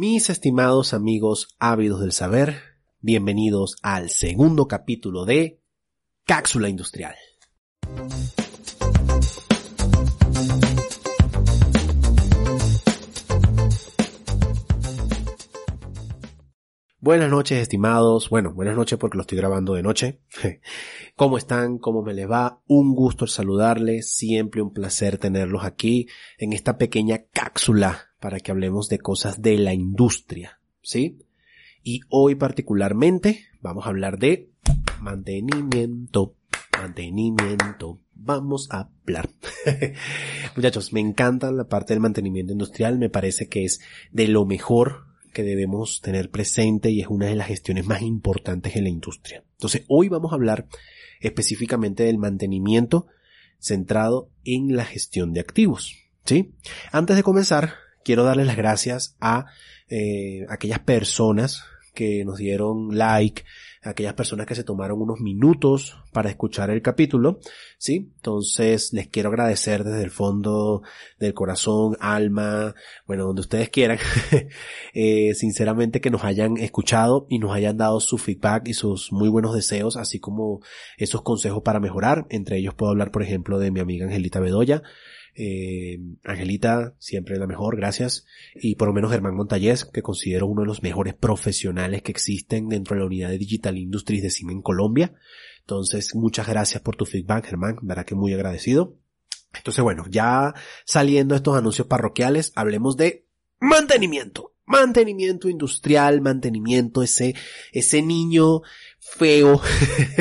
Mis estimados amigos ávidos del saber, bienvenidos al segundo capítulo de Cápsula Industrial. Buenas noches, estimados. Bueno, buenas noches porque lo estoy grabando de noche. ¿Cómo están? ¿Cómo me les va? Un gusto saludarles. Siempre un placer tenerlos aquí en esta pequeña cápsula para que hablemos de cosas de la industria. ¿Sí? Y hoy particularmente vamos a hablar de mantenimiento. Mantenimiento. Vamos a hablar. Muchachos, me encanta la parte del mantenimiento industrial. Me parece que es de lo mejor que debemos tener presente y es una de las gestiones más importantes en la industria. Entonces, hoy vamos a hablar específicamente del mantenimiento centrado en la gestión de activos. ¿Sí? Antes de comenzar, quiero darles las gracias a eh, aquellas personas que nos dieron like, aquellas personas que se tomaron unos minutos para escuchar el capítulo, ¿sí? Entonces les quiero agradecer desde el fondo del corazón, alma, bueno, donde ustedes quieran, eh, sinceramente que nos hayan escuchado y nos hayan dado su feedback y sus muy buenos deseos, así como esos consejos para mejorar. Entre ellos puedo hablar, por ejemplo, de mi amiga Angelita Bedoya, eh, Angelita, siempre la mejor, gracias. Y por lo menos Germán Montallés, que considero uno de los mejores profesionales que existen dentro de la unidad de Digital Industries de CIME en Colombia. Entonces, muchas gracias por tu feedback, Germán, verdad que muy agradecido. Entonces, bueno, ya saliendo estos anuncios parroquiales, hablemos de mantenimiento mantenimiento industrial, mantenimiento, ese, ese niño feo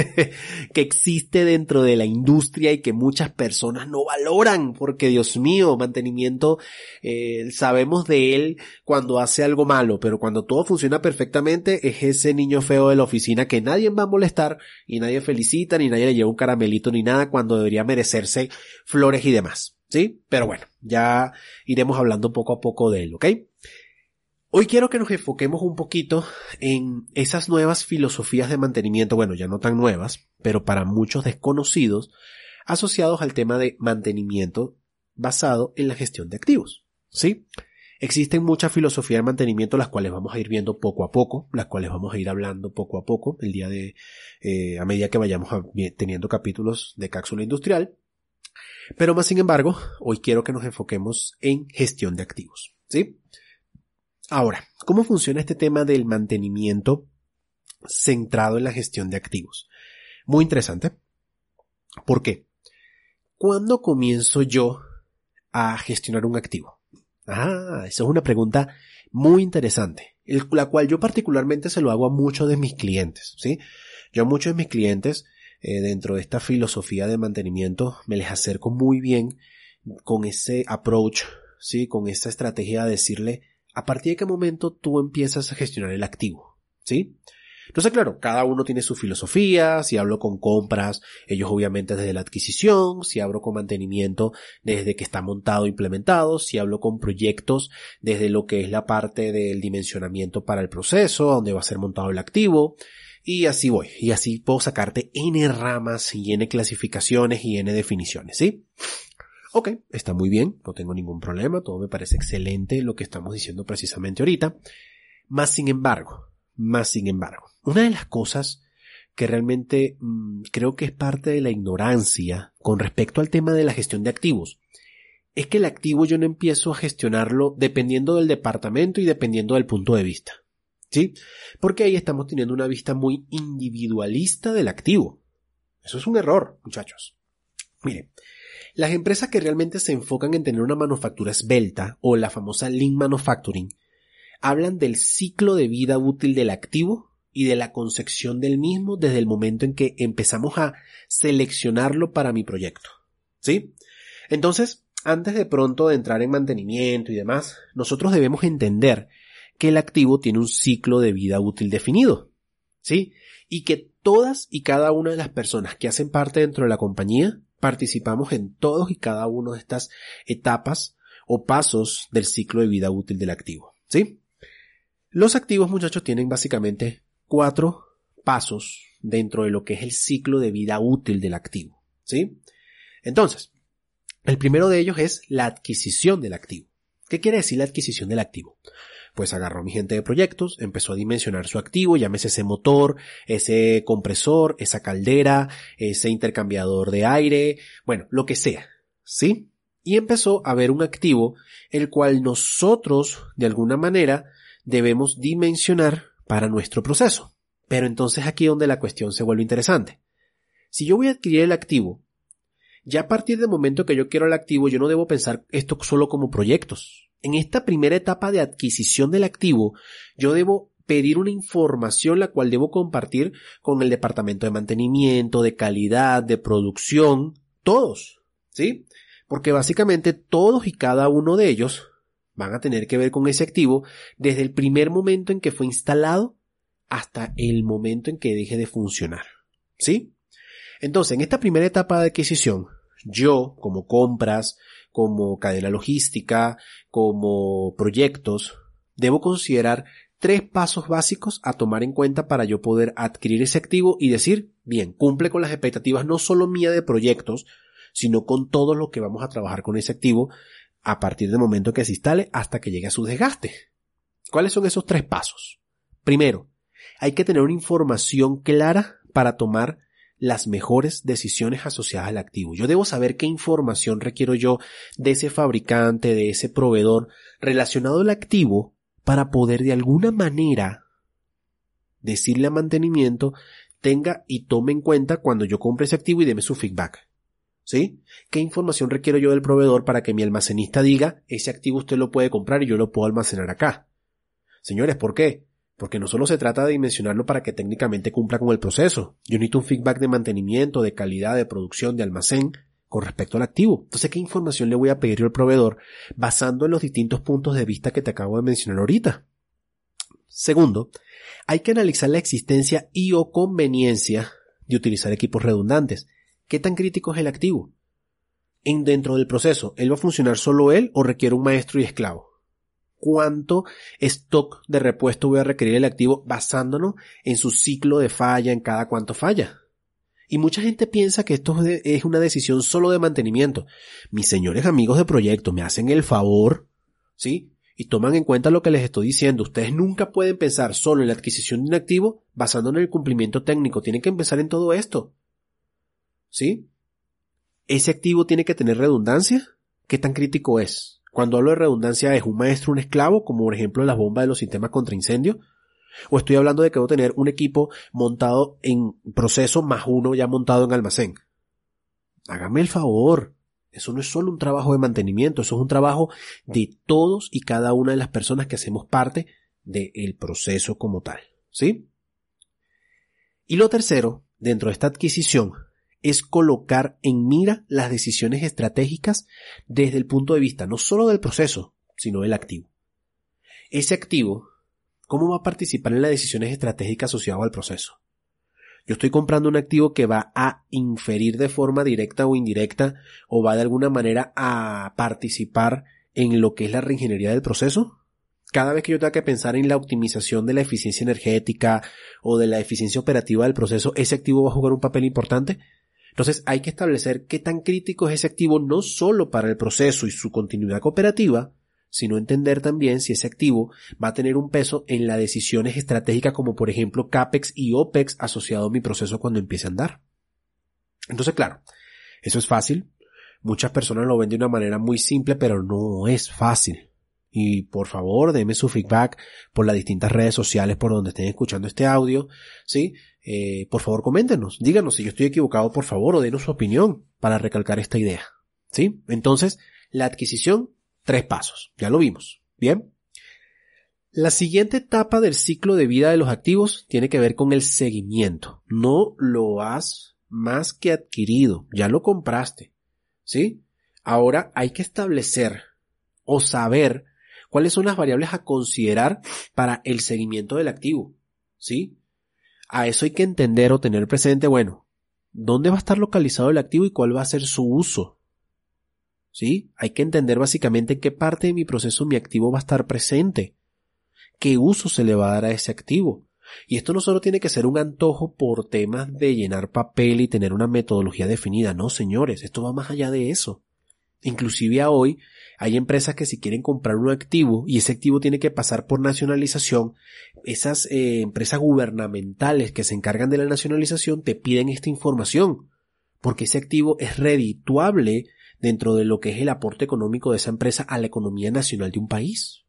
que existe dentro de la industria y que muchas personas no valoran porque Dios mío, mantenimiento, eh, sabemos de él cuando hace algo malo, pero cuando todo funciona perfectamente es ese niño feo de la oficina que nadie va a molestar y nadie felicita ni nadie le lleva un caramelito ni nada cuando debería merecerse flores y demás. ¿Sí? Pero bueno, ya iremos hablando poco a poco de él, ¿ok? Hoy quiero que nos enfoquemos un poquito en esas nuevas filosofías de mantenimiento, bueno, ya no tan nuevas, pero para muchos desconocidos, asociados al tema de mantenimiento basado en la gestión de activos. ¿Sí? Existen muchas filosofías de mantenimiento, las cuales vamos a ir viendo poco a poco, las cuales vamos a ir hablando poco a poco, el día de, eh, a medida que vayamos teniendo capítulos de cápsula industrial. Pero más sin embargo, hoy quiero que nos enfoquemos en gestión de activos. ¿Sí? Ahora, ¿cómo funciona este tema del mantenimiento centrado en la gestión de activos? Muy interesante. ¿Por qué? ¿Cuándo comienzo yo a gestionar un activo? Ah, esa es una pregunta muy interesante, la cual yo particularmente se lo hago a muchos de mis clientes, ¿sí? Yo a muchos de mis clientes, eh, dentro de esta filosofía de mantenimiento, me les acerco muy bien con ese approach, ¿sí? Con esa estrategia de decirle, a partir de qué momento tú empiezas a gestionar el activo, ¿sí? Entonces, claro, cada uno tiene su filosofía, si hablo con compras, ellos obviamente desde la adquisición, si hablo con mantenimiento desde que está montado implementado, si hablo con proyectos desde lo que es la parte del dimensionamiento para el proceso, donde va a ser montado el activo, y así voy, y así puedo sacarte N ramas y N clasificaciones y N definiciones, ¿sí? Ok, está muy bien, no tengo ningún problema, todo me parece excelente lo que estamos diciendo precisamente ahorita. Más sin embargo, más sin embargo, una de las cosas que realmente mm, creo que es parte de la ignorancia con respecto al tema de la gestión de activos, es que el activo yo no empiezo a gestionarlo dependiendo del departamento y dependiendo del punto de vista. ¿Sí? Porque ahí estamos teniendo una vista muy individualista del activo. Eso es un error, muchachos. Miren, las empresas que realmente se enfocan en tener una manufactura esbelta o la famosa Lean Manufacturing hablan del ciclo de vida útil del activo y de la concepción del mismo desde el momento en que empezamos a seleccionarlo para mi proyecto. ¿Sí? Entonces, antes de pronto de entrar en mantenimiento y demás, nosotros debemos entender que el activo tiene un ciclo de vida útil definido. ¿Sí? Y que todas y cada una de las personas que hacen parte dentro de la compañía participamos en todos y cada una de estas etapas o pasos del ciclo de vida útil del activo. ¿Sí? Los activos, muchachos, tienen básicamente cuatro pasos dentro de lo que es el ciclo de vida útil del activo. ¿Sí? Entonces, el primero de ellos es la adquisición del activo. ¿Qué quiere decir la adquisición del activo? Pues agarró mi gente de proyectos, empezó a dimensionar su activo, llámese ese motor, ese compresor, esa caldera, ese intercambiador de aire, bueno, lo que sea, ¿sí? Y empezó a ver un activo el cual nosotros, de alguna manera, debemos dimensionar para nuestro proceso. Pero entonces aquí es donde la cuestión se vuelve interesante. Si yo voy a adquirir el activo, ya a partir del momento que yo quiero el activo, yo no debo pensar esto solo como proyectos. En esta primera etapa de adquisición del activo, yo debo pedir una información la cual debo compartir con el departamento de mantenimiento, de calidad, de producción, todos, ¿sí? Porque básicamente todos y cada uno de ellos van a tener que ver con ese activo desde el primer momento en que fue instalado hasta el momento en que deje de funcionar, ¿sí? Entonces, en esta primera etapa de adquisición, yo, como compras, como cadena logística, como proyectos, debo considerar tres pasos básicos a tomar en cuenta para yo poder adquirir ese activo y decir, bien, cumple con las expectativas no solo mía de proyectos, sino con todo lo que vamos a trabajar con ese activo a partir del momento que se instale hasta que llegue a su desgaste. ¿Cuáles son esos tres pasos? Primero, hay que tener una información clara para tomar las mejores decisiones asociadas al activo. Yo debo saber qué información requiero yo de ese fabricante, de ese proveedor relacionado al activo para poder de alguna manera decirle a mantenimiento tenga y tome en cuenta cuando yo compre ese activo y deme su feedback. ¿Sí? ¿Qué información requiero yo del proveedor para que mi almacenista diga ese activo usted lo puede comprar y yo lo puedo almacenar acá? Señores, ¿por qué? Porque no solo se trata de dimensionarlo para que técnicamente cumpla con el proceso. Yo necesito un feedback de mantenimiento, de calidad, de producción, de almacén con respecto al activo. Entonces, ¿qué información le voy a pedir al proveedor basando en los distintos puntos de vista que te acabo de mencionar ahorita? Segundo, hay que analizar la existencia y o conveniencia de utilizar equipos redundantes. ¿Qué tan crítico es el activo? En dentro del proceso, ¿él va a funcionar solo él o requiere un maestro y esclavo? Cuánto stock de repuesto voy a requerir el activo basándonos en su ciclo de falla, en cada cuánto falla. Y mucha gente piensa que esto es una decisión solo de mantenimiento. Mis señores amigos de proyecto me hacen el favor, ¿sí? Y toman en cuenta lo que les estoy diciendo. Ustedes nunca pueden pensar solo en la adquisición de un activo basándonos en el cumplimiento técnico. Tienen que empezar en todo esto. ¿Sí? ¿Ese activo tiene que tener redundancia? ¿Qué tan crítico es? Cuando hablo de redundancia, ¿es un maestro un esclavo, como por ejemplo las bombas de los sistemas contra incendio? ¿O estoy hablando de que debo tener un equipo montado en proceso más uno ya montado en almacén? Hágame el favor. Eso no es solo un trabajo de mantenimiento, eso es un trabajo de todos y cada una de las personas que hacemos parte del proceso como tal. ¿Sí? Y lo tercero, dentro de esta adquisición, es colocar en mira las decisiones estratégicas desde el punto de vista no solo del proceso, sino del activo. Ese activo, ¿cómo va a participar en las decisiones estratégicas asociadas al proceso? Yo estoy comprando un activo que va a inferir de forma directa o indirecta o va de alguna manera a participar en lo que es la reingeniería del proceso. Cada vez que yo tenga que pensar en la optimización de la eficiencia energética o de la eficiencia operativa del proceso, ese activo va a jugar un papel importante. Entonces hay que establecer qué tan crítico es ese activo no solo para el proceso y su continuidad cooperativa, sino entender también si ese activo va a tener un peso en las decisiones estratégicas como por ejemplo CAPEX y OPEX asociado a mi proceso cuando empiece a andar. Entonces, claro, eso es fácil. Muchas personas lo ven de una manera muy simple, pero no es fácil. Y por favor, denme su feedback por las distintas redes sociales por donde estén escuchando este audio, ¿sí? Eh, por favor coméntenos, díganos si yo estoy equivocado, por favor, o denos su opinión para recalcar esta idea. ¿Sí? Entonces, la adquisición, tres pasos. Ya lo vimos. Bien. La siguiente etapa del ciclo de vida de los activos tiene que ver con el seguimiento. No lo has más que adquirido, ya lo compraste. ¿Sí? Ahora hay que establecer o saber cuáles son las variables a considerar para el seguimiento del activo. ¿Sí? A eso hay que entender o tener presente, bueno, ¿dónde va a estar localizado el activo y cuál va a ser su uso? ¿Sí? Hay que entender básicamente en qué parte de mi proceso mi activo va a estar presente. ¿Qué uso se le va a dar a ese activo? Y esto no solo tiene que ser un antojo por temas de llenar papel y tener una metodología definida, no señores, esto va más allá de eso. Inclusive hoy hay empresas que si quieren comprar un activo y ese activo tiene que pasar por nacionalización, esas eh, empresas gubernamentales que se encargan de la nacionalización te piden esta información, porque ese activo es redituable dentro de lo que es el aporte económico de esa empresa a la economía nacional de un país.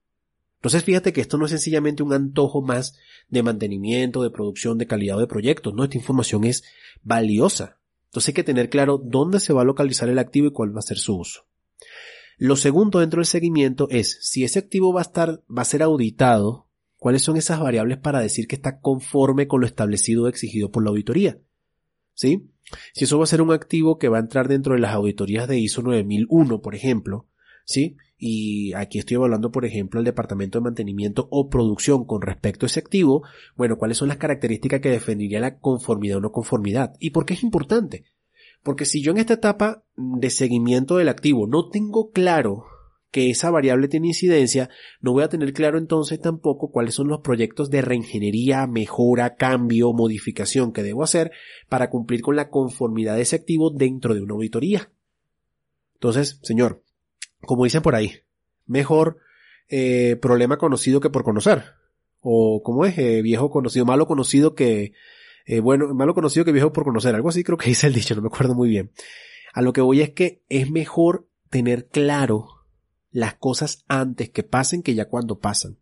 Entonces fíjate que esto no es sencillamente un antojo más de mantenimiento, de producción, de calidad de proyectos, no, esta información es valiosa. Entonces hay que tener claro dónde se va a localizar el activo y cuál va a ser su uso. Lo segundo dentro del seguimiento es si ese activo va a estar, va a ser auditado, cuáles son esas variables para decir que está conforme con lo establecido o exigido por la auditoría. ¿Sí? Si eso va a ser un activo que va a entrar dentro de las auditorías de ISO 9001, por ejemplo, ¿sí? Y aquí estoy evaluando, por ejemplo, el departamento de mantenimiento o producción con respecto a ese activo, bueno, cuáles son las características que definiría la conformidad o no conformidad. ¿Y por qué es importante? Porque si yo en esta etapa de seguimiento del activo no tengo claro que esa variable tiene incidencia, no voy a tener claro entonces tampoco cuáles son los proyectos de reingeniería, mejora, cambio, modificación que debo hacer para cumplir con la conformidad de ese activo dentro de una auditoría. Entonces, señor, como dicen por ahí, mejor eh, problema conocido que por conocer. O como es, eh, viejo conocido, malo conocido que eh, bueno, malo conocido que viejo por conocer, algo así creo que dice el dicho, no me acuerdo muy bien. A lo que voy es que es mejor tener claro las cosas antes que pasen que ya cuando pasan.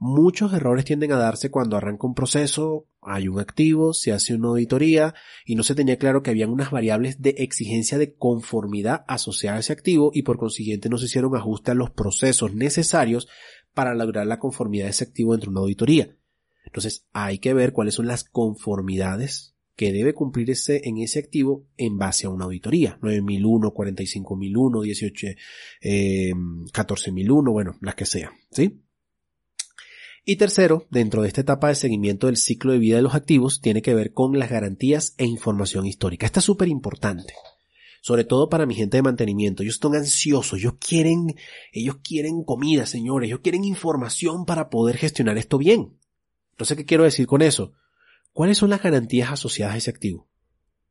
Muchos errores tienden a darse cuando arranca un proceso, hay un activo, se hace una auditoría y no se tenía claro que habían unas variables de exigencia de conformidad asociadas a ese activo y por consiguiente no se hicieron ajustes a los procesos necesarios para lograr la conformidad de ese activo dentro de una auditoría. Entonces hay que ver cuáles son las conformidades que debe cumplir ese, en ese activo en base a una auditoría. 9001, 45001, 18, eh, 14001, bueno, las que sean, ¿sí? Y tercero, dentro de esta etapa de seguimiento del ciclo de vida de los activos, tiene que ver con las garantías e información histórica. Esta es súper importante. Sobre todo para mi gente de mantenimiento. Ellos están ansiosos, ellos quieren, ellos quieren comida, señores, ellos quieren información para poder gestionar esto bien. Entonces, ¿qué quiero decir con eso? ¿Cuáles son las garantías asociadas a ese activo?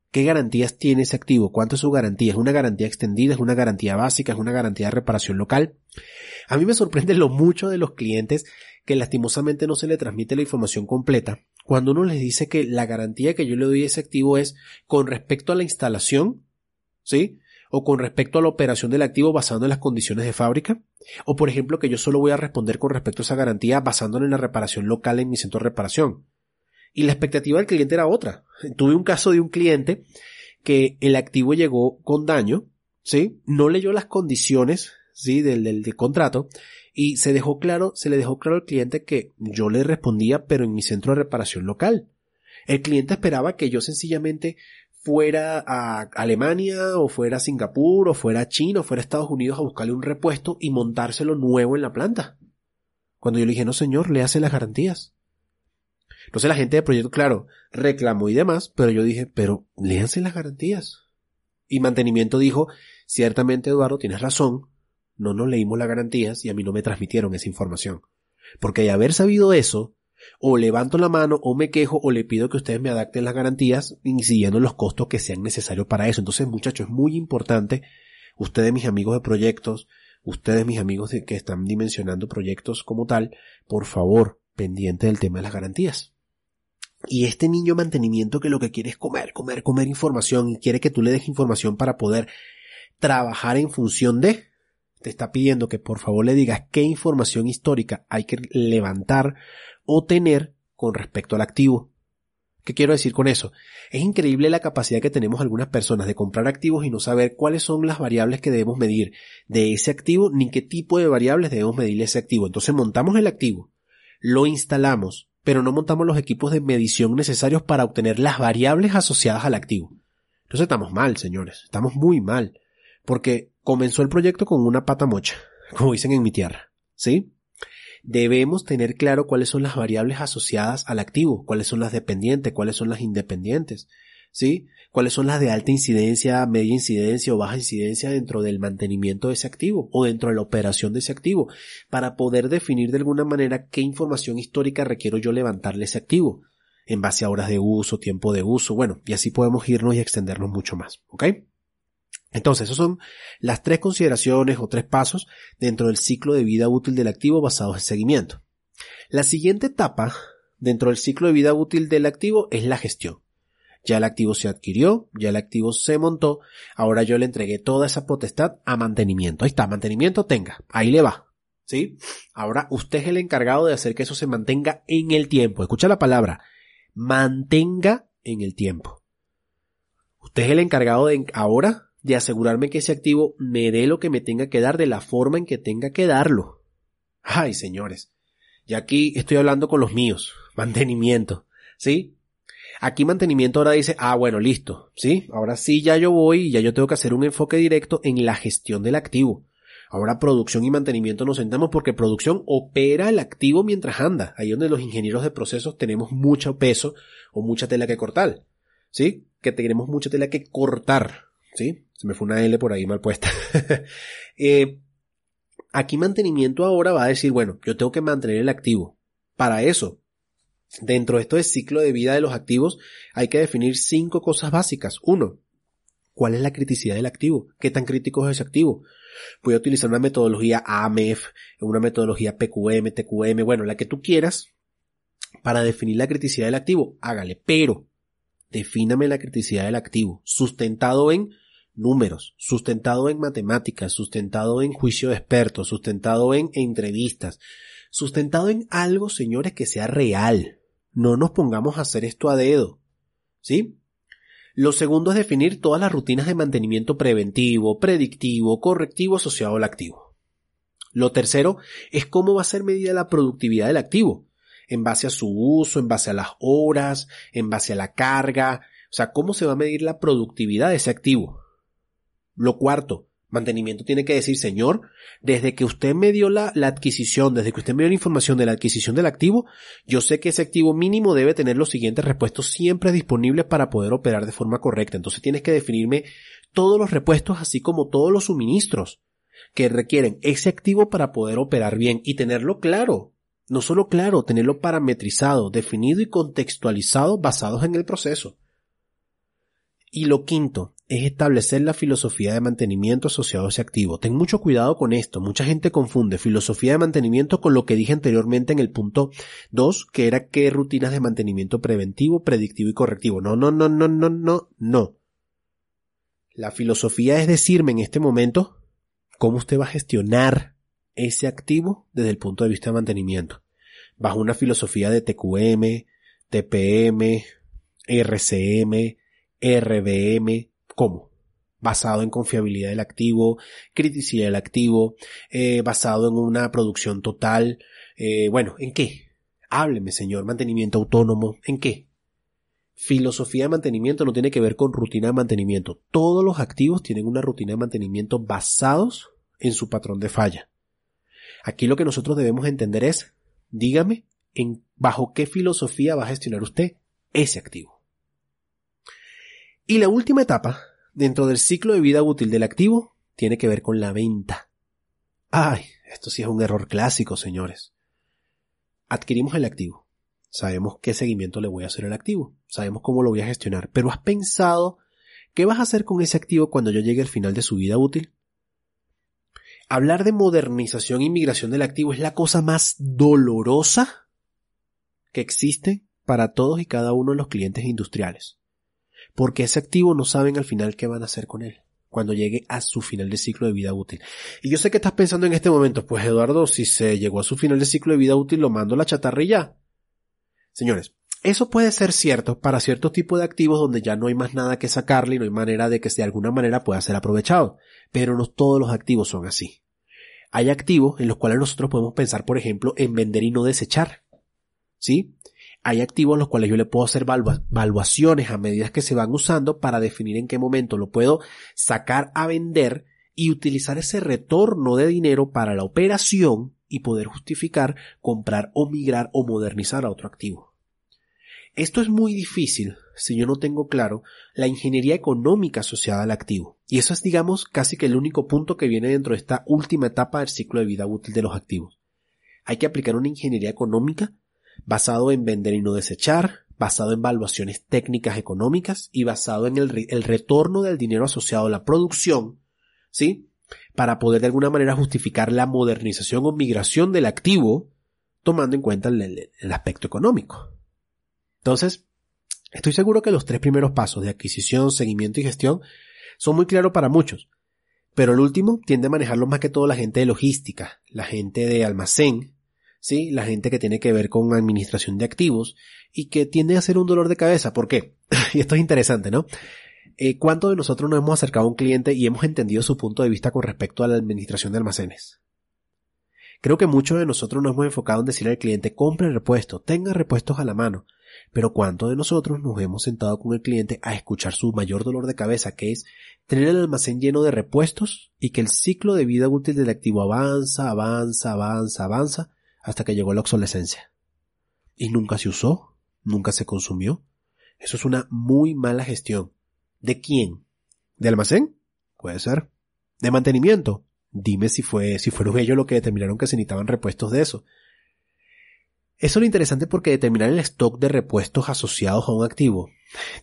¿Qué garantías tiene ese activo? ¿Cuánto es su garantía? ¿Es una garantía extendida? ¿Es una garantía básica? ¿Es una garantía de reparación local? A mí me sorprende lo mucho de los clientes que lastimosamente no se le transmite la información completa cuando uno les dice que la garantía que yo le doy a ese activo es con respecto a la instalación, ¿sí? O con respecto a la operación del activo basado en las condiciones de fábrica, o por ejemplo que yo solo voy a responder con respecto a esa garantía basándome en la reparación local en mi centro de reparación. Y la expectativa del cliente era otra. Tuve un caso de un cliente que el activo llegó con daño, ¿sí? No leyó las condiciones, ¿sí? Del, del, contrato y se dejó claro, se le dejó claro al cliente que yo le respondía pero en mi centro de reparación local. El cliente esperaba que yo sencillamente fuera a Alemania o fuera a Singapur o fuera a China o fuera a Estados Unidos a buscarle un repuesto y montárselo nuevo en la planta. Cuando yo le dije, no señor, le hace las garantías. Entonces la gente de proyecto, claro, reclamó y demás, pero yo dije, pero léanse las garantías. Y mantenimiento dijo, ciertamente Eduardo, tienes razón, no nos leímos las garantías y a mí no me transmitieron esa información. Porque de haber sabido eso, o levanto la mano o me quejo o le pido que ustedes me adapten las garantías siguiendo los costos que sean necesarios para eso. Entonces, muchachos, es muy importante, ustedes mis amigos de proyectos, ustedes mis amigos de que están dimensionando proyectos como tal, por favor, pendiente del tema de las garantías. Y este niño mantenimiento que lo que quiere es comer, comer, comer información y quiere que tú le des información para poder trabajar en función de, te está pidiendo que por favor le digas qué información histórica hay que levantar o tener con respecto al activo. ¿Qué quiero decir con eso? Es increíble la capacidad que tenemos algunas personas de comprar activos y no saber cuáles son las variables que debemos medir de ese activo ni qué tipo de variables debemos medir ese activo. Entonces montamos el activo, lo instalamos, pero no montamos los equipos de medición necesarios para obtener las variables asociadas al activo. Entonces estamos mal, señores, estamos muy mal, porque comenzó el proyecto con una pata mocha, como dicen en mi tierra, ¿sí? debemos tener claro cuáles son las variables asociadas al activo, cuáles son las dependientes, cuáles son las independientes, ¿sí? Cuáles son las de alta incidencia, media incidencia o baja incidencia dentro del mantenimiento de ese activo o dentro de la operación de ese activo, para poder definir de alguna manera qué información histórica requiero yo levantarle ese activo, en base a horas de uso, tiempo de uso, bueno, y así podemos irnos y extendernos mucho más, ¿ok? Entonces, esos son las tres consideraciones o tres pasos dentro del ciclo de vida útil del activo basados en seguimiento. La siguiente etapa dentro del ciclo de vida útil del activo es la gestión. Ya el activo se adquirió, ya el activo se montó, ahora yo le entregué toda esa potestad a mantenimiento. Ahí está, mantenimiento tenga, ahí le va. ¿Sí? Ahora usted es el encargado de hacer que eso se mantenga en el tiempo. Escucha la palabra, mantenga en el tiempo. Usted es el encargado de ahora de asegurarme que ese activo me dé lo que me tenga que dar de la forma en que tenga que darlo. Ay, señores. Y aquí estoy hablando con los míos. Mantenimiento. ¿Sí? Aquí mantenimiento ahora dice, ah, bueno, listo. ¿Sí? Ahora sí ya yo voy y ya yo tengo que hacer un enfoque directo en la gestión del activo. Ahora producción y mantenimiento nos sentamos porque producción opera el activo mientras anda. Ahí donde los ingenieros de procesos tenemos mucho peso o mucha tela que cortar. ¿Sí? Que tenemos mucha tela que cortar. ¿Sí? Se me fue una L por ahí mal puesta. eh, aquí mantenimiento ahora va a decir, bueno, yo tengo que mantener el activo. Para eso, dentro de esto del ciclo de vida de los activos, hay que definir cinco cosas básicas. Uno, ¿cuál es la criticidad del activo? ¿Qué tan crítico es ese activo? Voy a utilizar una metodología AMEF, una metodología PQM, TQM, bueno, la que tú quieras, para definir la criticidad del activo. Hágale, pero defíname la criticidad del activo, sustentado en números, sustentado en matemáticas, sustentado en juicio de expertos, sustentado en entrevistas, sustentado en algo, señores, que sea real. No nos pongamos a hacer esto a dedo. ¿Sí? Lo segundo es definir todas las rutinas de mantenimiento preventivo, predictivo, correctivo asociado al activo. Lo tercero es cómo va a ser medida la productividad del activo, en base a su uso, en base a las horas, en base a la carga, o sea, cómo se va a medir la productividad de ese activo. Lo cuarto, mantenimiento tiene que decir, señor, desde que usted me dio la, la, adquisición, desde que usted me dio la información de la adquisición del activo, yo sé que ese activo mínimo debe tener los siguientes repuestos siempre disponibles para poder operar de forma correcta. Entonces tienes que definirme todos los repuestos, así como todos los suministros que requieren ese activo para poder operar bien y tenerlo claro. No solo claro, tenerlo parametrizado, definido y contextualizado basados en el proceso. Y lo quinto es establecer la filosofía de mantenimiento asociado a ese activo. Ten mucho cuidado con esto. Mucha gente confunde filosofía de mantenimiento con lo que dije anteriormente en el punto 2, que era qué rutinas de mantenimiento preventivo, predictivo y correctivo. No, no, no, no, no, no, no. La filosofía es decirme en este momento cómo usted va a gestionar ese activo desde el punto de vista de mantenimiento. Bajo una filosofía de TQM, TPM, RCM, RBM, ¿cómo? Basado en confiabilidad del activo, criticidad del activo, eh, basado en una producción total, eh, bueno, ¿en qué? Hábleme, señor, mantenimiento autónomo, ¿en qué? Filosofía de mantenimiento no tiene que ver con rutina de mantenimiento. Todos los activos tienen una rutina de mantenimiento basados en su patrón de falla. Aquí lo que nosotros debemos entender es, dígame, en bajo qué filosofía va a gestionar usted ese activo. Y la última etapa, dentro del ciclo de vida útil del activo, tiene que ver con la venta. Ay, esto sí es un error clásico, señores. Adquirimos el activo. Sabemos qué seguimiento le voy a hacer al activo. Sabemos cómo lo voy a gestionar. Pero ¿has pensado qué vas a hacer con ese activo cuando yo llegue al final de su vida útil? Hablar de modernización y migración del activo es la cosa más dolorosa que existe para todos y cada uno de los clientes industriales porque ese activo no saben al final qué van a hacer con él cuando llegue a su final de ciclo de vida útil. Y yo sé que estás pensando en este momento, pues Eduardo, si se llegó a su final de ciclo de vida útil, lo mando a la chatarrilla. Señores, eso puede ser cierto para ciertos tipos de activos donde ya no hay más nada que sacarle y no hay manera de que de alguna manera pueda ser aprovechado. Pero no todos los activos son así. Hay activos en los cuales nosotros podemos pensar, por ejemplo, en vender y no desechar. ¿Sí? Hay activos los cuales yo le puedo hacer valuaciones a medida que se van usando para definir en qué momento lo puedo sacar a vender y utilizar ese retorno de dinero para la operación y poder justificar comprar o migrar o modernizar a otro activo. Esto es muy difícil si yo no tengo claro la ingeniería económica asociada al activo. Y eso es, digamos, casi que el único punto que viene dentro de esta última etapa del ciclo de vida útil de los activos. Hay que aplicar una ingeniería económica basado en vender y no desechar, basado en valuaciones técnicas económicas y basado en el, el retorno del dinero asociado a la producción, ¿sí? Para poder de alguna manera justificar la modernización o migración del activo, tomando en cuenta el, el aspecto económico. Entonces, estoy seguro que los tres primeros pasos de adquisición, seguimiento y gestión son muy claros para muchos, pero el último tiende a manejarlo más que todo la gente de logística, la gente de almacén, ¿sí? La gente que tiene que ver con administración de activos y que tiende a ser un dolor de cabeza. ¿Por qué? y esto es interesante, ¿no? Eh, ¿Cuántos de nosotros nos hemos acercado a un cliente y hemos entendido su punto de vista con respecto a la administración de almacenes? Creo que muchos de nosotros nos hemos enfocado en decirle al cliente compre repuestos, tenga repuestos a la mano. Pero ¿cuántos de nosotros nos hemos sentado con el cliente a escuchar su mayor dolor de cabeza, que es tener el almacén lleno de repuestos y que el ciclo de vida útil del activo avanza, avanza, avanza, avanza, hasta que llegó la obsolescencia. Y nunca se usó, nunca se consumió. Eso es una muy mala gestión. ¿De quién? ¿De almacén? Puede ser. ¿De mantenimiento? Dime si fue, si fueron ellos los que determinaron que se necesitaban repuestos de eso. Eso es lo interesante porque determinar el stock de repuestos asociados a un activo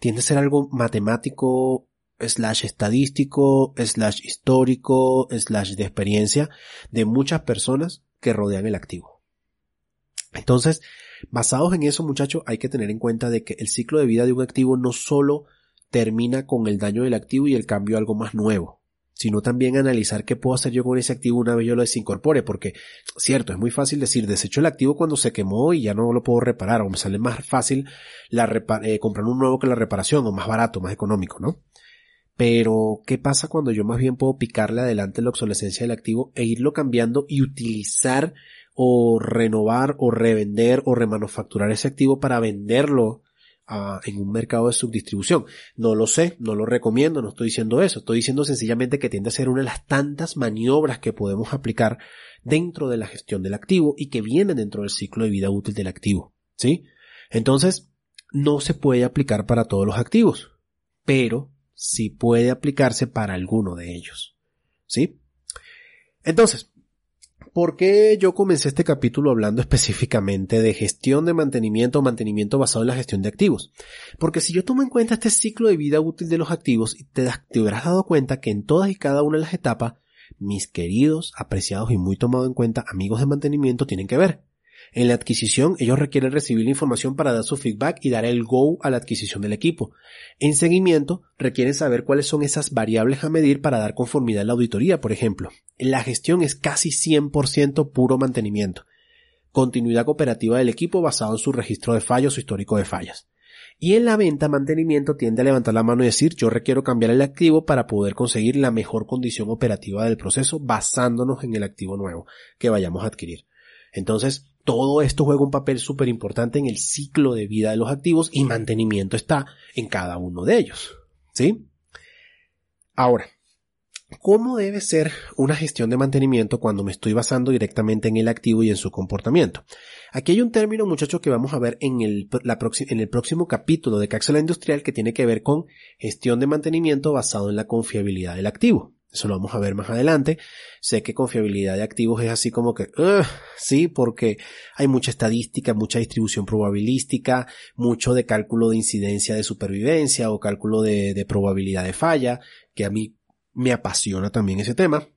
tiende a ser algo matemático, slash estadístico, slash histórico, slash de experiencia de muchas personas que rodean el activo. Entonces, basados en eso, muchachos, hay que tener en cuenta de que el ciclo de vida de un activo no solo termina con el daño del activo y el cambio a algo más nuevo, sino también analizar qué puedo hacer yo con ese activo una vez yo lo desincorpore, porque, cierto, es muy fácil decir, desecho el activo cuando se quemó y ya no lo puedo reparar, o me sale más fácil la eh, comprar un nuevo que la reparación, o más barato, más económico, ¿no? Pero, ¿qué pasa cuando yo más bien puedo picarle adelante la obsolescencia del activo e irlo cambiando y utilizar o renovar o revender o remanufacturar ese activo para venderlo ah, en un mercado de subdistribución. No lo sé, no lo recomiendo, no estoy diciendo eso, estoy diciendo sencillamente que tiende a ser una de las tantas maniobras que podemos aplicar dentro de la gestión del activo y que vienen dentro del ciclo de vida útil del activo. ¿Sí? Entonces, no se puede aplicar para todos los activos, pero sí puede aplicarse para alguno de ellos. ¿Sí? Entonces, ¿Por qué yo comencé este capítulo hablando específicamente de gestión de mantenimiento o mantenimiento basado en la gestión de activos? Porque si yo tomo en cuenta este ciclo de vida útil de los activos, te, te habrás dado cuenta que en todas y cada una de las etapas, mis queridos, apreciados y muy tomados en cuenta amigos de mantenimiento tienen que ver. En la adquisición, ellos requieren recibir la información para dar su feedback y dar el go a la adquisición del equipo. En seguimiento, requieren saber cuáles son esas variables a medir para dar conformidad a la auditoría, por ejemplo. La gestión es casi 100% puro mantenimiento. Continuidad cooperativa del equipo basado en su registro de fallos o histórico de fallas. Y en la venta, mantenimiento tiende a levantar la mano y decir yo requiero cambiar el activo para poder conseguir la mejor condición operativa del proceso basándonos en el activo nuevo que vayamos a adquirir. Entonces, todo esto juega un papel súper importante en el ciclo de vida de los activos y mantenimiento está en cada uno de ellos. ¿Sí? Ahora, ¿cómo debe ser una gestión de mantenimiento cuando me estoy basando directamente en el activo y en su comportamiento? Aquí hay un término, muchachos, que vamos a ver en el, en el próximo capítulo de Cápsula Industrial que tiene que ver con gestión de mantenimiento basado en la confiabilidad del activo. Eso lo vamos a ver más adelante. Sé que confiabilidad de activos es así como que, sí, porque hay mucha estadística, mucha distribución probabilística, mucho de cálculo de incidencia de supervivencia o cálculo de, de probabilidad de falla, que a mí me apasiona también ese tema.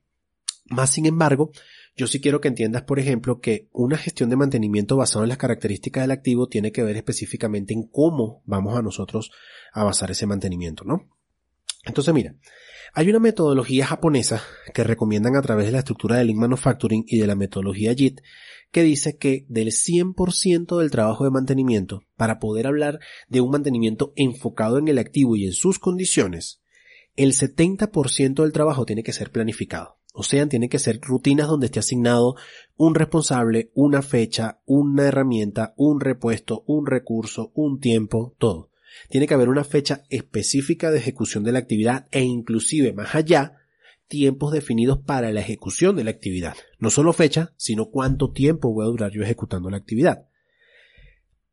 Más sin embargo, yo sí quiero que entiendas, por ejemplo, que una gestión de mantenimiento basada en las características del activo tiene que ver específicamente en cómo vamos a nosotros a basar ese mantenimiento, ¿no? Entonces, mira, hay una metodología japonesa que recomiendan a través de la estructura de Lean Manufacturing y de la metodología JIT que dice que del 100% del trabajo de mantenimiento, para poder hablar de un mantenimiento enfocado en el activo y en sus condiciones, el 70% del trabajo tiene que ser planificado. O sea, tiene que ser rutinas donde esté asignado un responsable, una fecha, una herramienta, un repuesto, un recurso, un tiempo, todo tiene que haber una fecha específica de ejecución de la actividad e inclusive más allá, tiempos definidos para la ejecución de la actividad. No solo fecha, sino cuánto tiempo voy a durar yo ejecutando la actividad.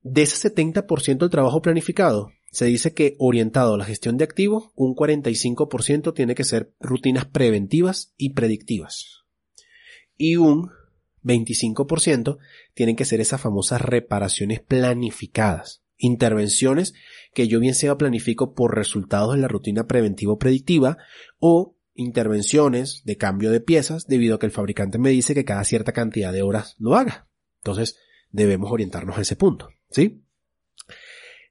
De ese 70% del trabajo planificado, se dice que orientado a la gestión de activos, un 45% tiene que ser rutinas preventivas y predictivas. Y un 25% tienen que ser esas famosas reparaciones planificadas Intervenciones que yo bien sea planifico por resultados de la rutina preventivo-predictiva o intervenciones de cambio de piezas debido a que el fabricante me dice que cada cierta cantidad de horas lo haga. Entonces, debemos orientarnos a ese punto, ¿sí?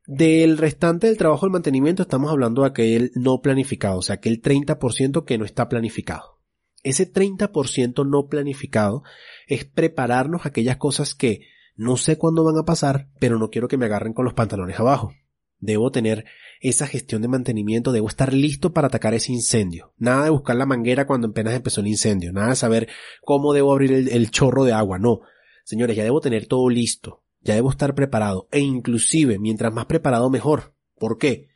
Del restante del trabajo del mantenimiento estamos hablando de aquel no planificado, o sea, aquel 30% que no está planificado. Ese 30% no planificado es prepararnos aquellas cosas que no sé cuándo van a pasar, pero no quiero que me agarren con los pantalones abajo. Debo tener esa gestión de mantenimiento, debo estar listo para atacar ese incendio. Nada de buscar la manguera cuando apenas empezó el incendio, nada de saber cómo debo abrir el, el chorro de agua, no. Señores, ya debo tener todo listo ya debo estar preparado e inclusive mientras más preparado mejor. ¿Por qué?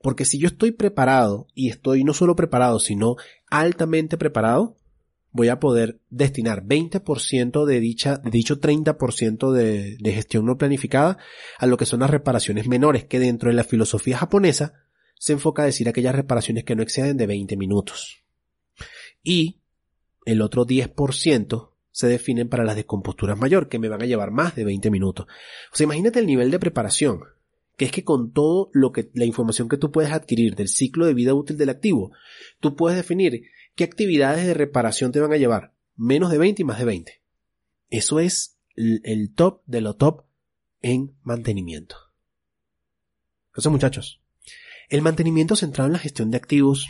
Porque si yo estoy preparado y estoy no solo preparado, sino altamente preparado, voy a poder destinar 20% de dicha, de dicho 30% de, de gestión no planificada a lo que son las reparaciones menores, que dentro de la filosofía japonesa se enfoca a decir aquellas reparaciones que no exceden de 20 minutos. Y el otro 10% se definen para las descomposturas mayor, que me van a llevar más de 20 minutos. O sea, imagínate el nivel de preparación, que es que con todo lo que, la información que tú puedes adquirir del ciclo de vida útil del activo, tú puedes definir qué actividades de reparación te van a llevar menos de 20 y más de 20. Eso es el top de lo top en mantenimiento. Entonces, muchachos, el mantenimiento centrado en la gestión de activos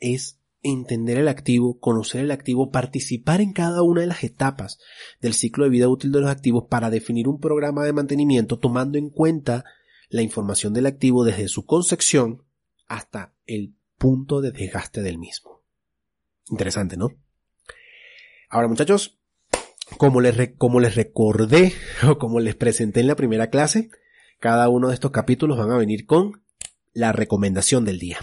es entender el activo, conocer el activo, participar en cada una de las etapas del ciclo de vida útil de los activos para definir un programa de mantenimiento tomando en cuenta la información del activo desde su concepción hasta el punto de desgaste del mismo. Interesante, ¿no? Ahora muchachos, como les, como les recordé o como les presenté en la primera clase, cada uno de estos capítulos van a venir con la recomendación del día.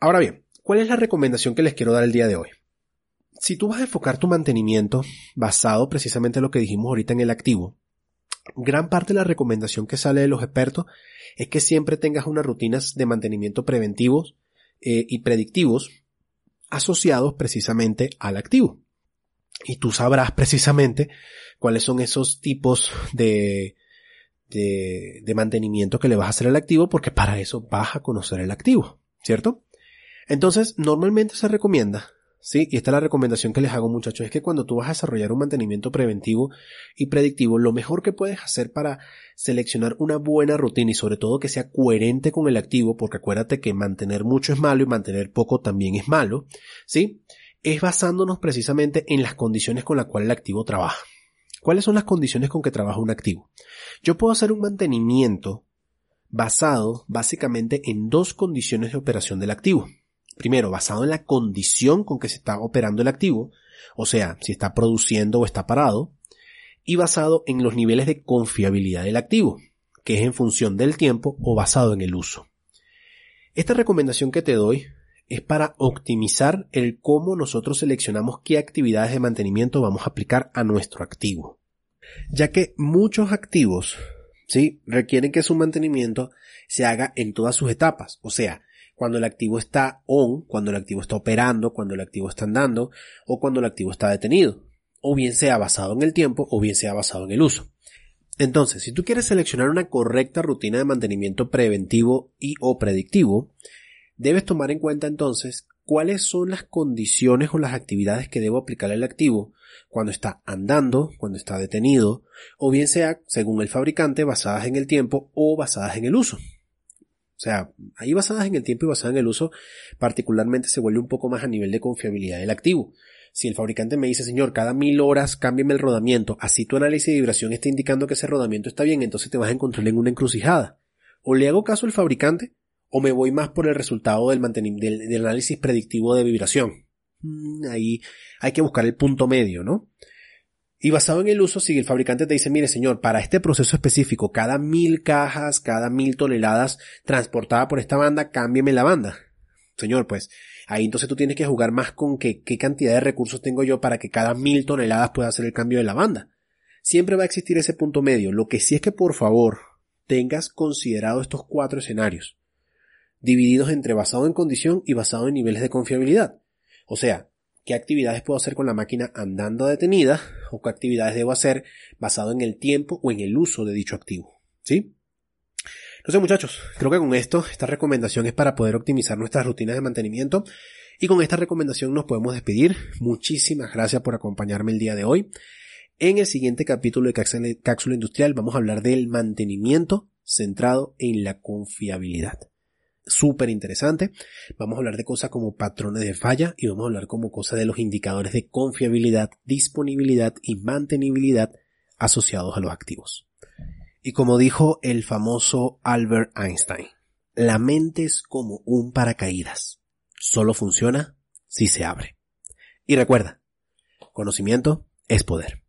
Ahora bien, ¿cuál es la recomendación que les quiero dar el día de hoy? Si tú vas a enfocar tu mantenimiento basado precisamente en lo que dijimos ahorita en el activo, gran parte de la recomendación que sale de los expertos es que siempre tengas unas rutinas de mantenimiento preventivos eh, y predictivos asociados precisamente al activo. Y tú sabrás precisamente cuáles son esos tipos de, de, de mantenimiento que le vas a hacer al activo porque para eso vas a conocer el activo, ¿cierto? Entonces, normalmente se recomienda, ¿sí? Y esta es la recomendación que les hago muchachos, es que cuando tú vas a desarrollar un mantenimiento preventivo y predictivo, lo mejor que puedes hacer para seleccionar una buena rutina y sobre todo que sea coherente con el activo, porque acuérdate que mantener mucho es malo y mantener poco también es malo, ¿sí? Es basándonos precisamente en las condiciones con las cuales el activo trabaja. ¿Cuáles son las condiciones con que trabaja un activo? Yo puedo hacer un mantenimiento basado básicamente en dos condiciones de operación del activo. Primero, basado en la condición con que se está operando el activo, o sea, si está produciendo o está parado, y basado en los niveles de confiabilidad del activo, que es en función del tiempo o basado en el uso. Esta recomendación que te doy es para optimizar el cómo nosotros seleccionamos qué actividades de mantenimiento vamos a aplicar a nuestro activo. Ya que muchos activos, ¿sí? requieren que su mantenimiento se haga en todas sus etapas, o sea, cuando el activo está on, cuando el activo está operando, cuando el activo está andando o cuando el activo está detenido, o bien sea basado en el tiempo o bien sea basado en el uso. Entonces, si tú quieres seleccionar una correcta rutina de mantenimiento preventivo y o predictivo, debes tomar en cuenta entonces cuáles son las condiciones o las actividades que debo aplicar al activo cuando está andando, cuando está detenido, o bien sea, según el fabricante, basadas en el tiempo o basadas en el uso. O sea, ahí basadas en el tiempo y basadas en el uso, particularmente se vuelve un poco más a nivel de confiabilidad del activo. Si el fabricante me dice, señor, cada mil horas cámbiame el rodamiento, así tu análisis de vibración está indicando que ese rodamiento está bien, entonces te vas a encontrar en una encrucijada. O le hago caso al fabricante, o me voy más por el resultado del, del, análisis predictivo de vibración. Mm, ahí hay que buscar el punto medio, ¿no? Y basado en el uso, si el fabricante te dice, mire señor, para este proceso específico, cada mil cajas, cada mil toneladas transportada por esta banda, cámbieme la banda. Señor, pues ahí entonces tú tienes que jugar más con qué cantidad de recursos tengo yo para que cada mil toneladas pueda hacer el cambio de la banda. Siempre va a existir ese punto medio. Lo que sí es que por favor tengas considerado estos cuatro escenarios. divididos entre basado en condición y basado en niveles de confiabilidad. O sea, qué actividades puedo hacer con la máquina andando detenida o qué actividades debo hacer basado en el tiempo o en el uso de dicho activo. ¿Sí? Entonces muchachos, creo que con esto, esta recomendación es para poder optimizar nuestras rutinas de mantenimiento y con esta recomendación nos podemos despedir. Muchísimas gracias por acompañarme el día de hoy. En el siguiente capítulo de Cápsula Industrial vamos a hablar del mantenimiento centrado en la confiabilidad súper interesante. Vamos a hablar de cosas como patrones de falla y vamos a hablar como cosas de los indicadores de confiabilidad, disponibilidad y mantenibilidad asociados a los activos. Y como dijo el famoso Albert Einstein, la mente es como un paracaídas. Solo funciona si se abre. Y recuerda, conocimiento es poder.